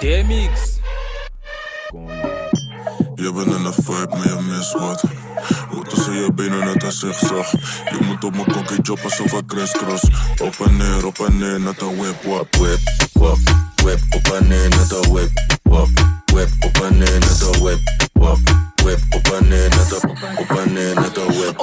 DMX. Je bent in de vibe, maar je mist wat. Hoe er, tussen je benen net een zigzag. Je moet op mijn kokkie job alsof ik crisscross. Op en neer, op en neer, net een whip, wap. Whip, wap, whip, op en neer, net een whip, wap. Whip, op en neer, net een whip, wap. Whip, op en neer, net een, op en neer, net een whip.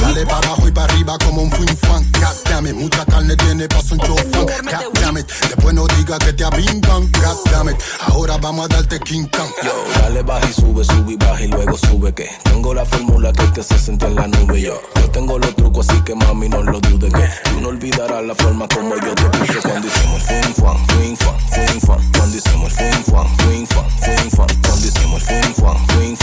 Dale para abajo y para arriba como un fin fan. God damn it, mucha carne tiene paso un chofán. God damn it, después no digas que te abrincan. God damn it, ahora vamos a darte King Kong. Yo, dale baja y sube, sube y baja y luego sube que tengo la fórmula que te hace sentir en la nube yo. Yo tengo los trucos así que mami no lo dudes que tú no olvidarás la forma como yo te puse cuando hicimos fin fan, fin fan, fin fan, cuando hicimos fin fan, fin fan, fin fan, cuando hicimos fin fan, Whip.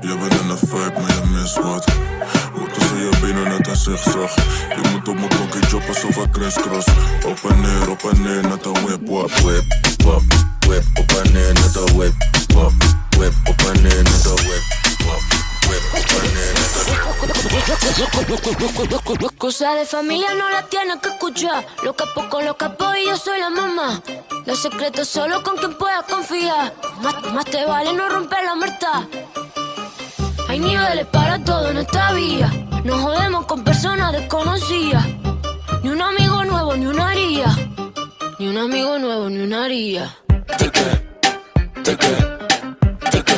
Je bent in de vibe, maar je mist wat. Hoe tussen je benen net een zigzag. Je moet op mijn kokkie job alsof ik crisscross. Op en neer, op en neer, net een whip, wap. Whip, wap. Whip, op en neer, net een whip, wap. Whip, op en neer, net een whip, wap. Whip, op en neer, net een Cosa de familia no la tienes que escuchar. Lo capo con los capos y yo soy la mamá. Los secretos solo con quien puedas confiar. Más, más te vale no romper la muerta. Hay niveles para todo en esta vía. No jodemos con personas desconocidas. Ni un amigo nuevo, ni una haría. Ni un amigo nuevo, ni una haría.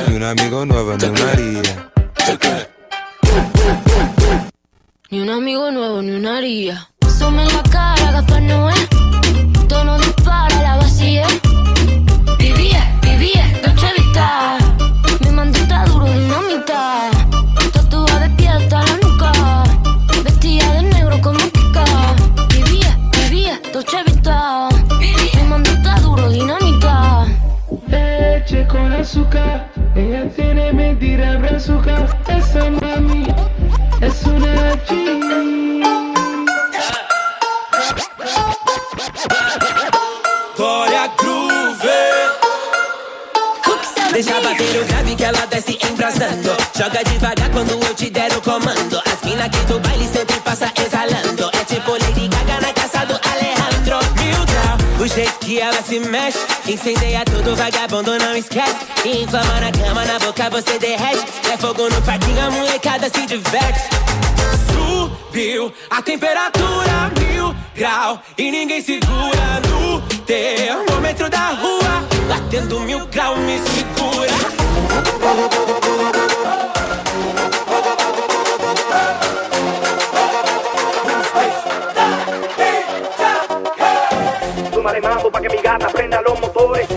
Ni un amigo nuevo, ni una haría. Ni un amigo nuevo, ni una haría. Sume en la cara, Gaspar Noé. Tono dispara, la Vivía, vivía, noche vista. Mi mandita duro, dinamita. Tatuada de pie hasta la nuca. Vestida de negro como Kika. Vivía, vivía, noche vista. Mi mandita duro, dinamita. leche con azúcar. Ella tiene mentira brazuca. Esa mami es una G. Deixa bater o grave que ela desce embrasando. Joga devagar quando eu te der o comando. As mina aqui do baile sempre passa exalando. É tipo Lady Gaga na caça do Alejandro. Mil grau, o jeito que ela se mexe. Incendeia tudo, vagabundo não esquece. Inflama na cama, na boca você derrete. É fogo no parquinho, a molecada se diverte. Subiu a temperatura mil grau e ninguém segura no termômetro da rua. Batendo mil grau me segura. Súmale mambo pa' que mi gata prenda los motores.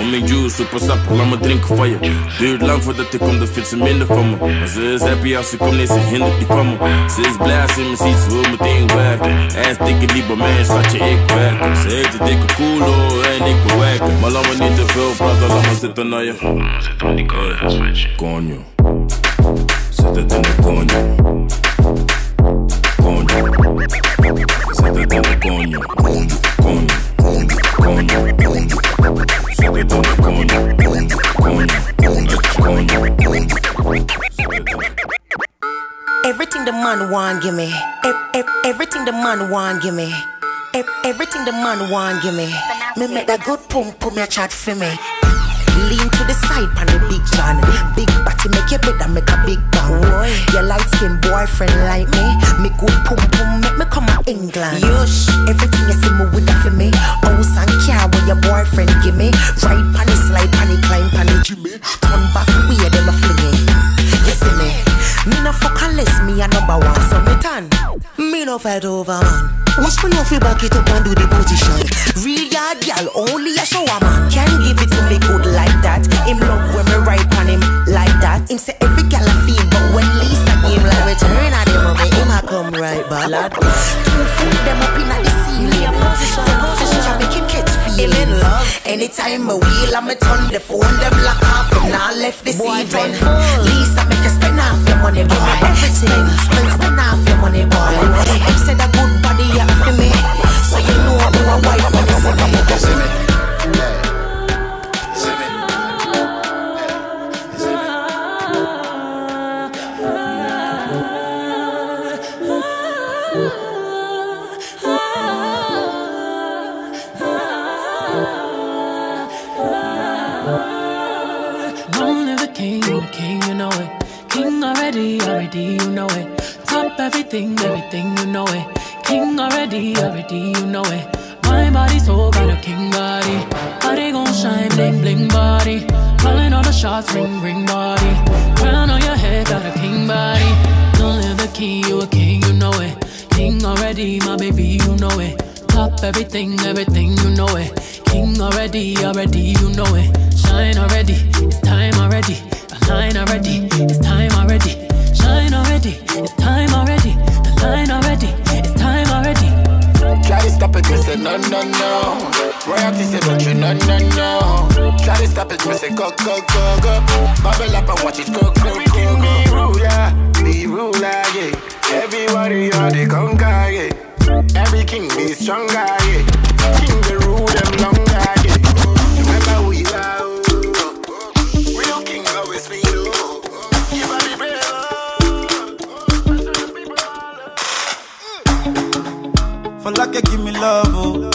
Om mijn juice, super sap, laat me drinken van je. Duurt lang voordat ik kom, dan vindt ze minder van me. Maar ze is happy als ze komt, nee, ze hindert die van me. Ze is blij als ze me ziet, ze wil meteen werken. Ass dikke lieve man, schatje, ik werken. Ze heeft een dikke koelo en ik bewerken. Maar laat me niet te veel praten, laat me zitten naar je. Zit aan die Coño. Zet het in de coño. Coño. Zet het in de coño. Coño. Coño. Coño. Coño. Everything the man want, give me. Ev- ev- everything the man want, give me. Ev- everything the man want, give me. Me make that good pump, put me chat for me. Lean to the side, pan the big John. Big body make you better, make a big bang. Boy, your light skin boyfriend like me. Me good pum pum, make me come to England. Yush, everything you see me with that for me. House and car when your boyfriend give me. Ride pan the slide, pan the climb, pan the Jimmy. Turn back, weird, them a fling it. You see me? Me no fuck unless me a number one. So me turn. Me no fight over man. Watch me no fi back it up and do the position. Real yard gal, only a shower man. Can't give it to me good like that. Him love when me ride on him like that. Him say every gal a feel, but when Lisa game like return at him, me him a come right back. Lad. Two foot them up inna the ceiling. Position, him catch feeling. love. Anytime me wheel, I'ma turn the phone, them lock off, and now left this evening. Lisa make you spend half your money, boy. Everything, spend, spend half your money, boy. Him said a good body, yeah, know I'm a wife when you see me. Long live the king, you the king, you know it. King already, already, you know it. Top everything, everything, you know it. King already, already, you know it. My body so got a king body. Body gon' shine, bling, bling body. Calling all the shots, ring, ring body. Crown on your head, got a king body. Long live the king, you a king, you know it. King already, my baby, you know it. Top everything, everything, you know it. King already, already, you know it. Shine already, it's time already. Align already, it's time already. Shine already, it's time already. Align already, to stop it, me say no, no, no. Royalty say don't you, no, no, no. Try to stop it, me say go, go, go, go. Bubble up and watch it go, go, go, go. Me ruler, be ruler, yeah. Everybody are the conquer, yeah. Every king be stronger, yeah. King For give me love, oh.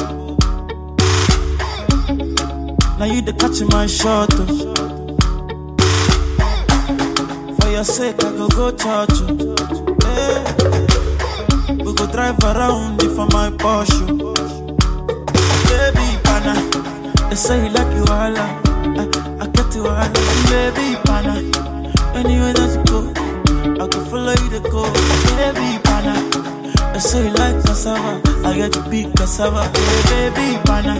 Now you the catch my shot, oh. For your sake, I go go church, oh. Hey. We go drive around for my Porsche. oh. Baby, pana, they say you like you all, I, I get you all, baby, pana. Anywhere that you go, I can follow you to go, baby, pana. I say you like cassava, I get to big cassava. Hey, baby, pana.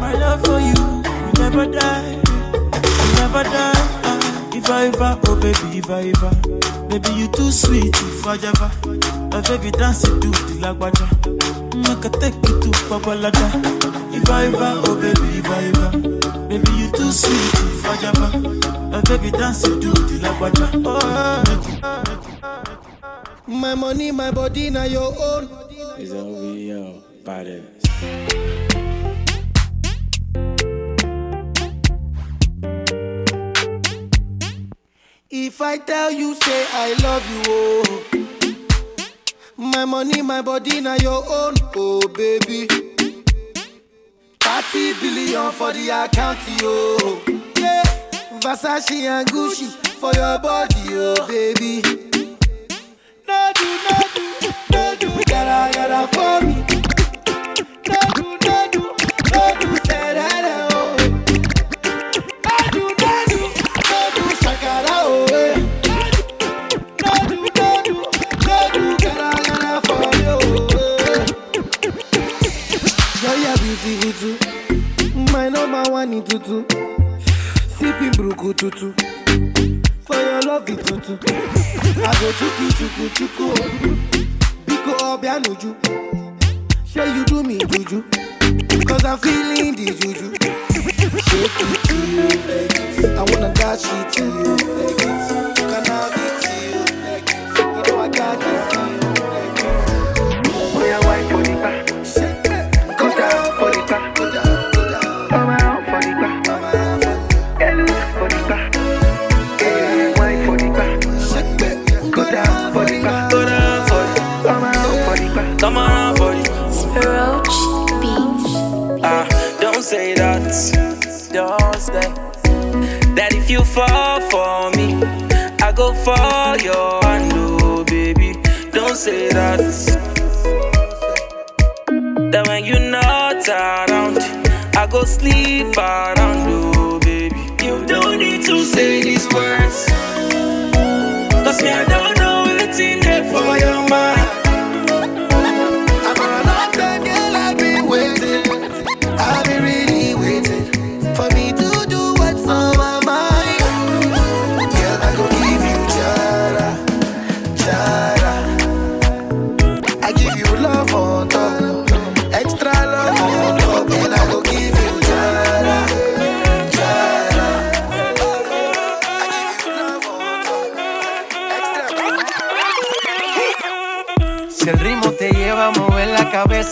My love for you, will never die, will never die. ah. Iva, Iva, oh baby, Iva, Iva. Baby, you too sweet, Iva, Java. My baby dance it to the lagwaja. Make a take it to Babalada. Iva, Iva, oh baby, Iva, Iva. Baby, you too sweet, Iva, Java. My baby dance it to the lagwaja. Oh, My money, my body, now your own. It's OVO, body. If I tell you, say I love you, oh. My money, my body, now your own, oh baby. 30 billion for the account, yo. Yeah, Versace and Gucci for your body, oh baby. Tutu. Sipping bruku tutu. For your love it tutu. I go chuku chuku chuku. Biko obianuju. Sure you do me juju. Cause I'm feeling the juju. Shake it to you. I wanna dash it to you. Can I it to you. You know I got it to you, that. Don't say that if you fall for me, I go for your hand, oh baby. Don't say that. That when you're not around, I go sleep around, oh baby. You don't need to say these words. Cause me, I don't know what's in there for your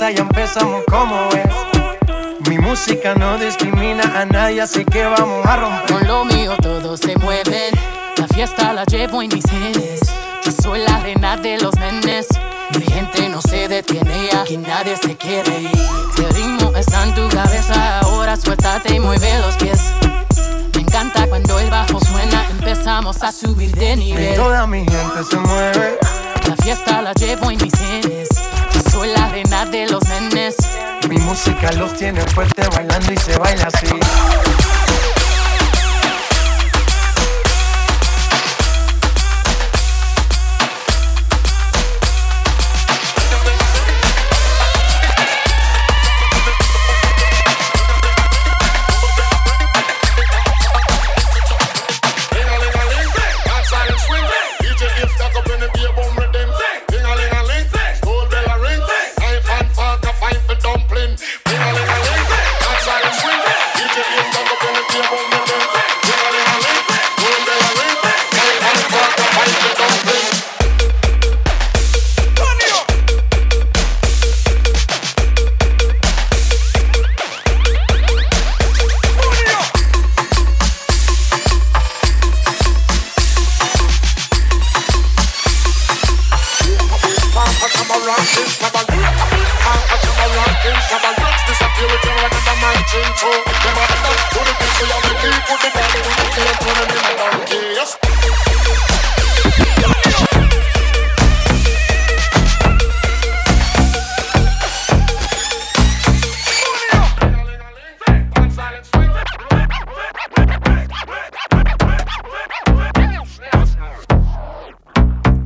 cabeza, ya empezamos como es. Mi música no discrimina a nadie, así que vamos a romper. Con lo mío todos se mueven. La fiesta la llevo en mis genes. Yo soy la reina de los nenes. Mi gente no se detiene aquí nadie se quiere ir. Si el ritmo está en tu cabeza, ahora suéltate y mueve los pies. Me encanta cuando el bajo suena, empezamos a subir de Y nivel. toda mi gente se mueve. La fiesta la llevo en mis genes. Soy la reina de los nenes. Mi música los tiene fuerte bailando y se baila así.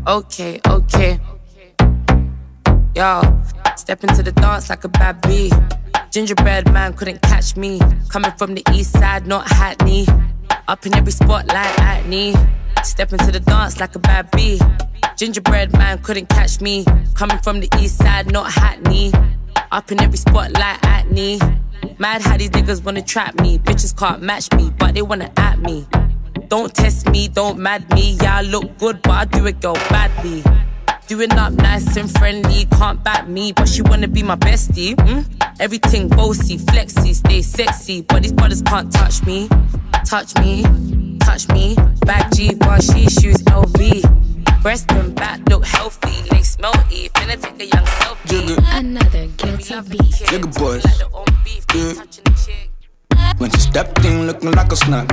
Okay, okay. Yo, step into the dance like a bad bee. Gingerbread man couldn't catch me. Coming from the east side, not Hackney. Up in every spotlight at me. Step into the dance like a bad bee. Gingerbread man couldn't catch me. Coming from the east side, not Hackney. Up in every spotlight at me. Mad how these niggas wanna trap me. Bitches can't match me, but they wanna at me. Don't test me, don't mad me. Yeah, I look good, but I do it girl badly. Doing up nice and friendly, can't back me, but she wanna be my bestie. Mm? Everything bossy, flexy, stay sexy, but these brothers can't touch me. Touch me, touch me. Back G, bar she shoes LV. Breast and back look healthy, they smelty. Finna take a young selfie. Another guilty beat. Nigga boys. Yeah. When she stepped in looking like a snack.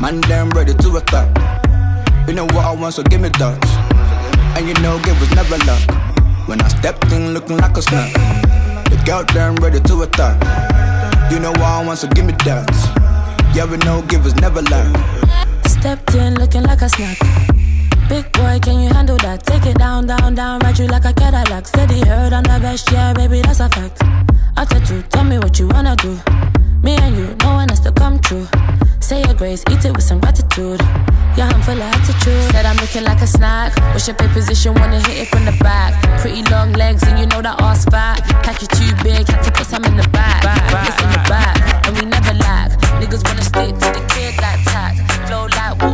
Man, damn ready to attack. You know what I want, so give me that. And you know, give was never luck. When I stepped in looking like a snack. The girl damn ready to attack. You know I want, so give me that. Yeah, we know, give was never luck. Stepped in looking like a snack. Big boy, can you handle that? Take it down, down, down, ride you like a Cadillac. Steady heard on the best, yeah, baby, that's a fact. I tattoo, tell me what you wanna do. Me and you, no one has to come true. Say your grace, eat it with some gratitude. Yeah, I'm full of attitude. Said I'm looking like a snack. Wish your pay position, wanna hit it from the back. Pretty long legs, and you know that ass fat. Pack you too big, had to put some in the back. It's in the back, and we never lack. Niggas wanna stick to the kid like tack. Flow like water,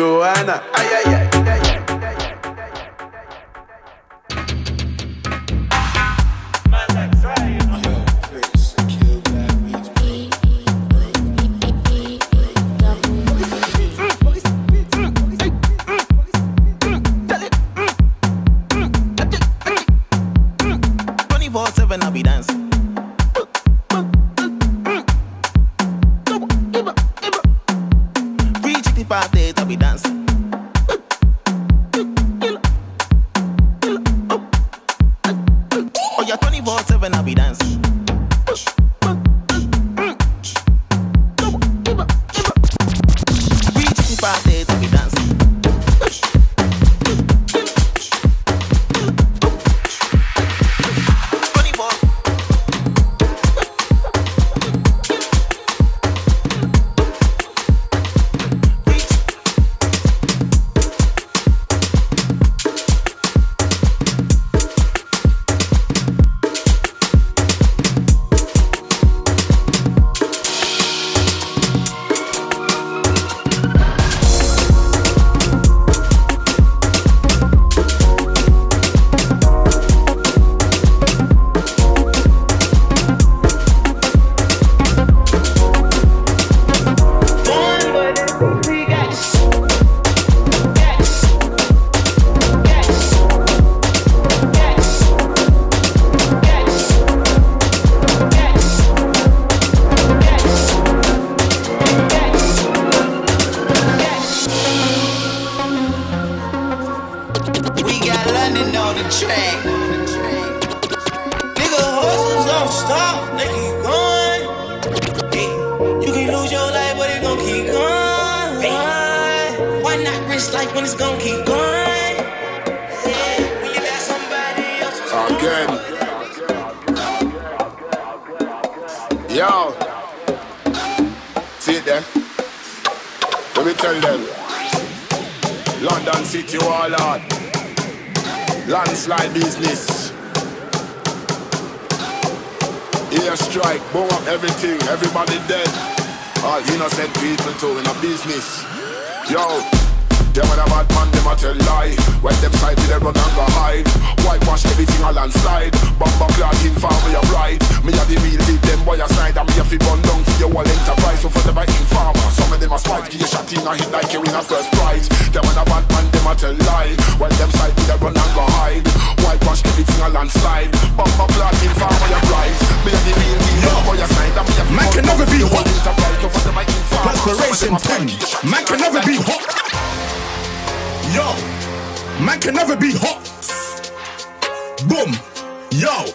Joanna. Yo. See it there? Let me tell them. London City hard. Landslide business. Air strike, boom up everything, everybody dead. All innocent people too in a business. Yo, them when a bad man, them a tell lie. When them side they run and go hide. Whitewash everything a landslide. Bumper clock in for me a right. Me a the real hit them boy aside and me a fi run down for your whole enterprise. So for them I informer, some of them are spite. Give you shot in a hit like you win a first prize. Them on a bad man, them a tell lie. While them side with a run and go hide. White wash everything a landslide. Bumper clot informer, you're right. Me a the real deal, boy you sign. I'm here. Man can never be hot. Enterprise, so for them I informer. Perspiration pen. Man can never be hot. Yo, man can never be hot. Boom. Yo.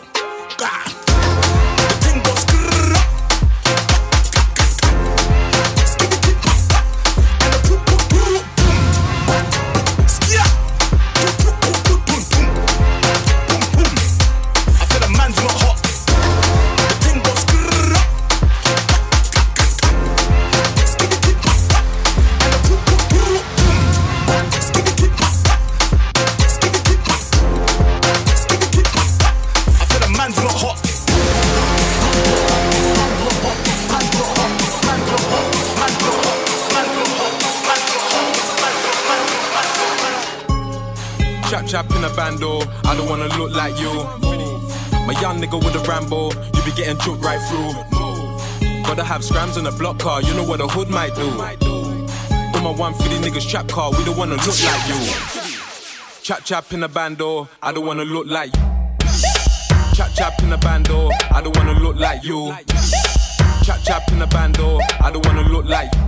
God. Getting choked right through. Gotta have scrams in a block car, you know what a hood might do. On my 150 niggas trap car, we don't wanna look like you. Chap chap in a bando, I don't wanna look like you. Chap chap in a bando, I don't wanna look like you. Chap chap in a bando, I don't wanna look like you.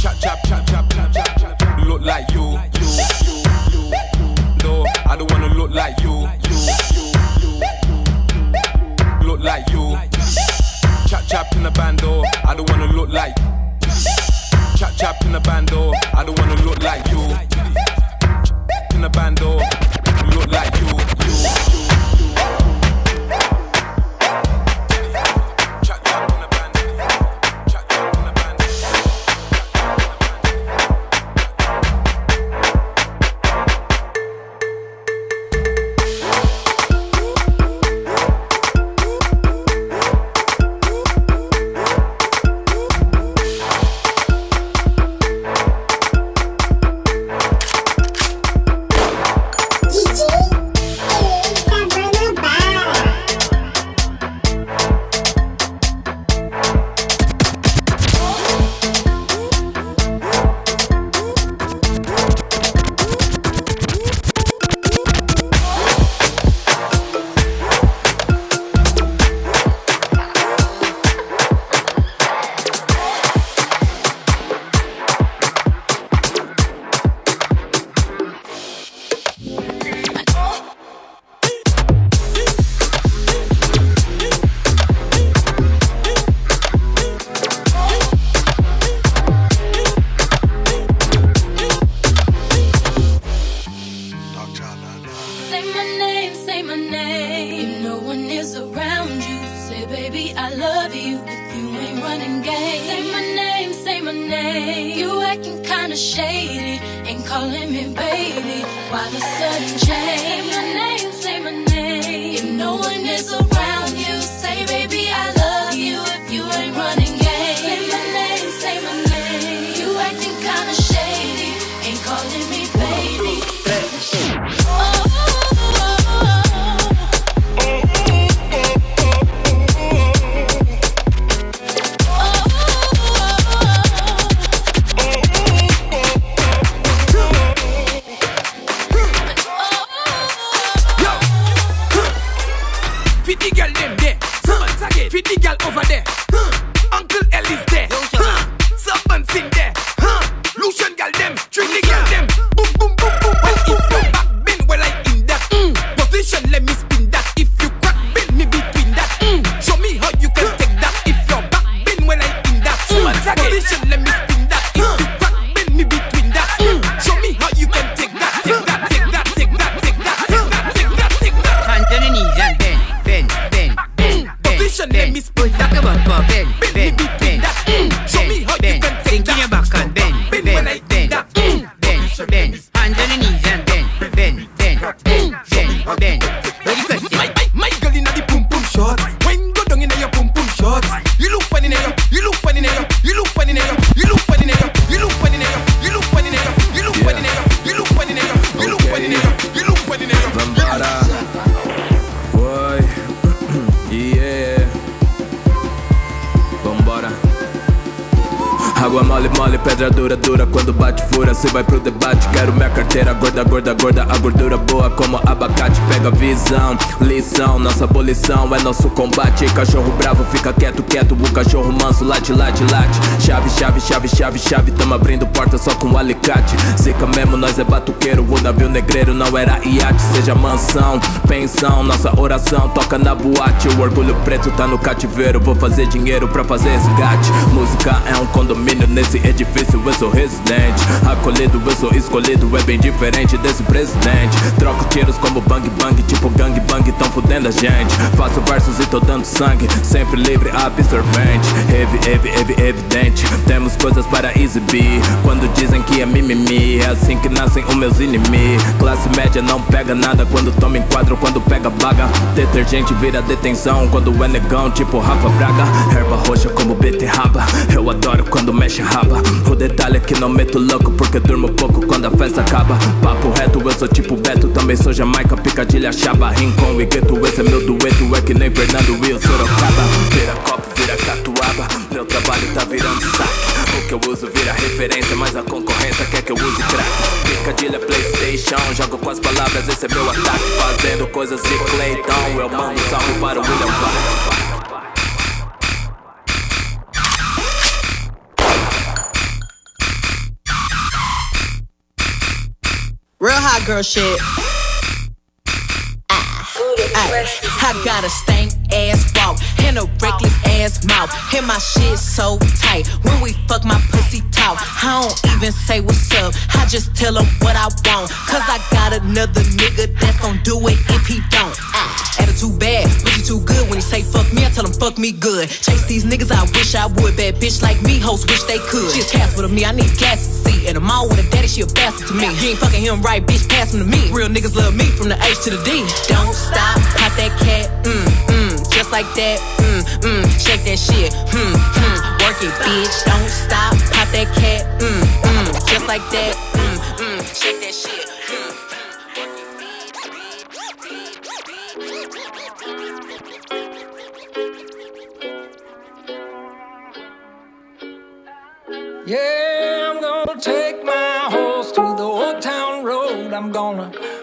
Chap chap chap chap chap chap look like you. you, you, you. No, I don't wanna look like you, you. Like you. Chap chap in a bando, I don't wanna look like. Chap chap in a bando, I don't wanna look like you. In a bando, look like you. you, my name. You acting kinda shady, ain't calling me baby. Why the sudden change? Gordura boa como abacate Pega visão, lição Nossa abolição é nosso combate. Cachorro bravo fica quieto, quieto O cachorro manso late, late, late. Chave, chave, chave, chave, chave Tamo abrindo porta só com alicate Zica mesmo, nós é batuqueiro. O navio negreiro não era iate Seja mansão, pensão Nossa oração toca na boate. O orgulho preto tá no cativeiro. Vou fazer dinheiro pra fazer resgate. Música é um condomínio nesse edifício Eu sou residente. Acolhido, eu sou escolhido É bem diferente desse presidente. Troco tiros como bang bang Tipo gang bang, tão fudendo a gente. Faço versos e tô dando sangue Sempre livre, absorvente. Heavy, heavy, heavy, evidente. Temos coisas para exibir. Quando dizem que é mimimi É assim que nascem os meus inimigos. Classe média não pega nada Quando toma enquadro, quando pega baga. Detergente vira detenção Quando é negão, tipo Rafa Braga. Erva roxa como beterraba Eu adoro quando mexe raba. O detalhe é que não meto louco Porque durmo pouco quando a festa acaba. Papo reto, eu sou tipo Beto Também sou Jamaica, Picadilha, Chaba Rincon e Gueto, esse é meu dueto É que nem Fernando e o Sorocaba. Vira copo, vira Meu trabalho tá virando saque o que eu uso vira referência, mas a concorrência quer que eu use crack. Picadilha Playstation, jogo com as palavras, esse é meu ataque. Fazendo coisas de Clayton, eu mando salve para o William Valle. Real hot girl shit. Ay, I got a stank ass walk and a reckless ass mouth. And my shit so tight. When we fuck, my pussy talk. I don't even say what's up. I just tell him what I want. Cause I got another nigga that's gon' do it if he don't. Ah, attitude bad, pussy too good. When he say fuck me, I tell him fuck me good. Chase these niggas, I wish I would. Bad bitch like me, hoes wish they could. She a task with me, I need gas to see. And I'm all with a daddy, she a bastard to me. You ain't fucking him right, bitch, pass him to me. Real niggas love me from the H to the D. Don't stop, pop that cat, mm, just like that, mm, mm, shake that shit, hmm, hmm, work it, bitch. Don't stop, pop that cat, mm, mm, just like that, mm, mm, shake that shit. hmm. Yeah, I'm gonna take my horse to the old town road. I'm gonna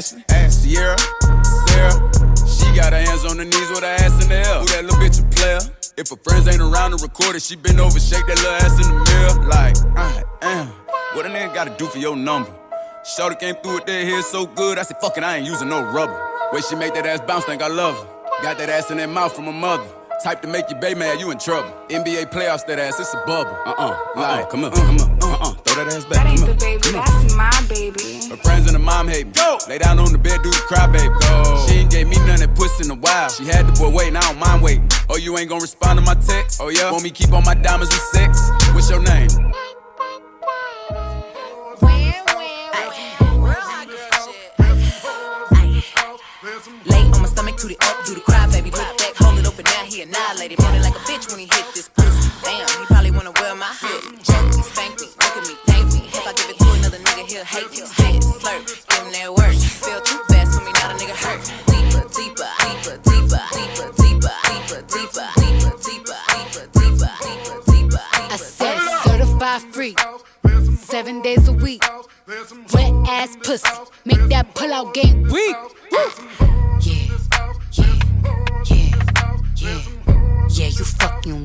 Ashley. Ash. Sierra. Sarah. She got her hands on her knees with her ass in the air. Who that little bitch a player? If her friends ain't around to record it, she been over, shake that little ass in the mirror. Like, I am. What a nigga gotta do for your number? Shorty came through with that hair so good, I said, fuck it, I ain't using no rubber. Way she make that ass bounce, think I love her. Got that ass in that mouth from her mother. Type to make your baby mad, you in trouble. NBA playoffs, that ass, it's a bubble. Uh uh, uh uh, come on, come on, uh uh, that ass back. That ain't the baby, Come on. that's my baby. Her friends and her mom hate me. Go. Lay down on the bed, do the cry, baby. Go. She ain't gave me none that puss in a while. She had the boy waiting, I don't mind waiting. Oh, you ain't gonna respond to my text? Oh, yeah? Want me keep on my diamonds with sex? What's your name? Lay on my stomach, toot it up, do the cry, baby. Look back, hold it open, now he annihilated. Feeling like a bitch when he hit this pussy. Damn, he probably wanna wear my hate slurp, that work. Feel too fast for me, now the nigga hurt. Deeper, deeper, deeper, deeper, deeper, deeper, deeper, deeper, deeper, deeper, deeper, deeper, deeper. I said certified free, seven days a week. Wet ass pussy, make that pull out game weak. Yeah, yeah, yeah, yeah, yeah. You fucking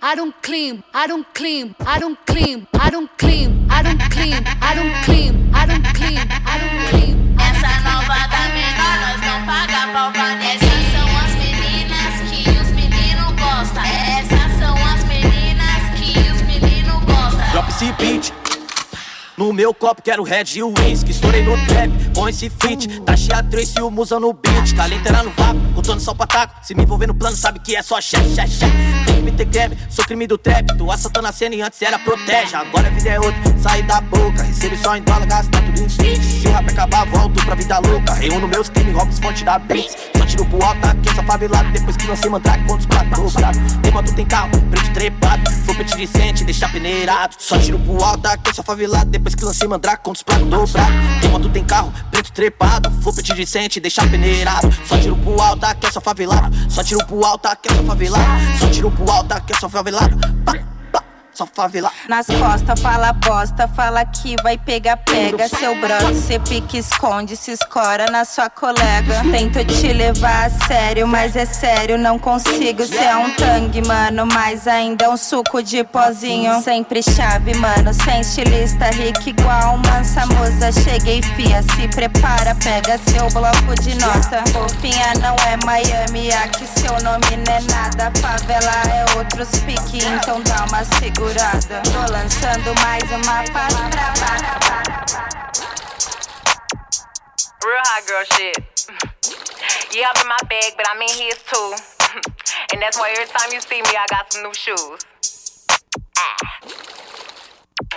I don't clean, I don't clean, I don't clean, I don't clean, I don't clean, I don't clean, I don't clean, I don't clean. Essa nova da menor, nós não paga pau pra. Essas são as meninas que os meninos gostam. Essas são as meninas que os meninos gostam. Drop esse beat. No meu copo quero red e o whisky Estourei no trap com esse feat Taxi a Trace e o Musa no beat Calentera no vapo, contando só pra taco Se me envolver no plano sabe que é só chefe, chefe, chefe. Tem que me ter greve, sou crime do trap. Tu assaltando a cena e antes era protege. Agora a vida é outra, sai da boca. Recebe só em dólar, gasta tudo em fit Se o rap acabar, volto pra vida louca. Reúno meus crimes, roubos, fonte da Só tiro pro alto, aqui essa favelada Depois que lancei mandrake, quantos quatro dobrados Tem quanto tem carro, preto trepado. Foi pet decente, deixar peneirado. Só tiro pro alto, aqui essa favelada Depois que lancei mandrake, quantos placos dobrados Tem quanto tem carro, preto trepado. Foi pet decente, deixar peneirado. Só tiro pro alto, aqui essa favelada Só tiro pro alto, aqui essa favelada Só tiro pro alto, aqui Pá, pá, só favela. Nas costas fala bosta, fala que vai pegar, pega. Seu brother, cê pica, esconde, se escora na sua colega. Tento te levar a sério, mas é sério, não consigo. Cê é um tangue, mano, mas ainda é um suco de pozinho. Sempre chave, mano, sem estilista, rica igual mansa musa Cheguei, fia, se prepara, pega seu bloco de nota. Fofinha não é Miami, aqui seu nome não é nada. Favela é outros pique, então dá uma segurada Tô lançando mais uma fase Real hot girl shit. Yeah, I'm in my bag, but I'm in his too. and that's why every time you see me, I got some new shoes. Ah.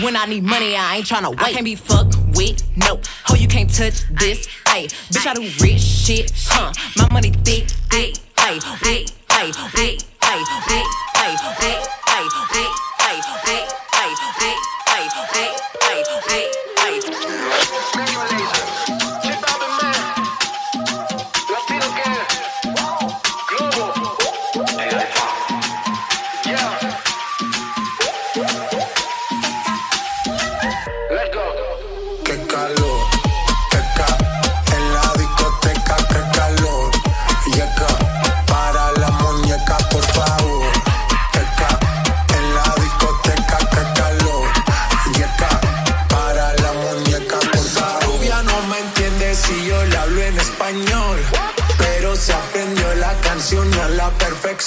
when I need money, I ain't tryna wait. I can't be fucked with, no. Ho, you can't touch this, ayy. Bitch, I do rich shit, huh? My money thick, ayy, ayy, ayy, ayy, ayy, ayy, ayy, ayy, ayy, ayy, ayy, ayy,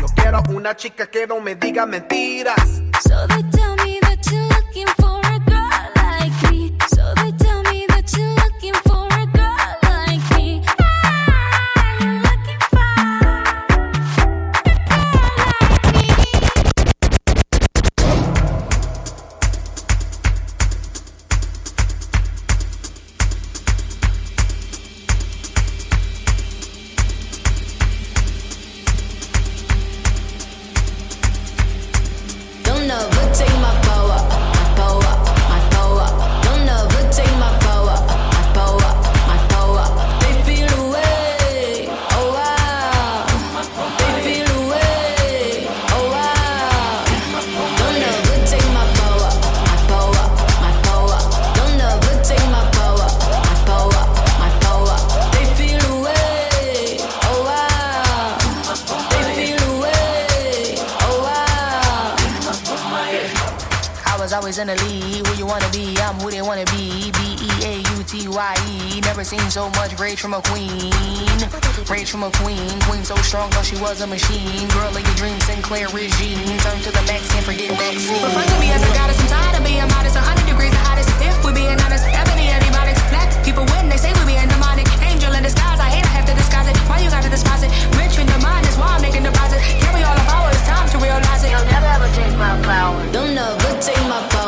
Yo quiero una chica que no me diga mentiras. so much rage from a queen. Rage from a queen. Queen so strong, thought she was a machine. Girl of your dreams, Sinclair regime. Turn to the max, can't forget that vaccine. Refer to me as a goddess, I'm tired of being modest. 100 degrees the hottest. If we're being honest, ebony and. Black people win, they say we being demonic. Angel in disguise, I hate I have to disguise it. Why you gotta despise it? Rich in the mind is why I'm making deposits. Carry all the power, it's time to realize it. You'll never ever take my power. Don't never take my power.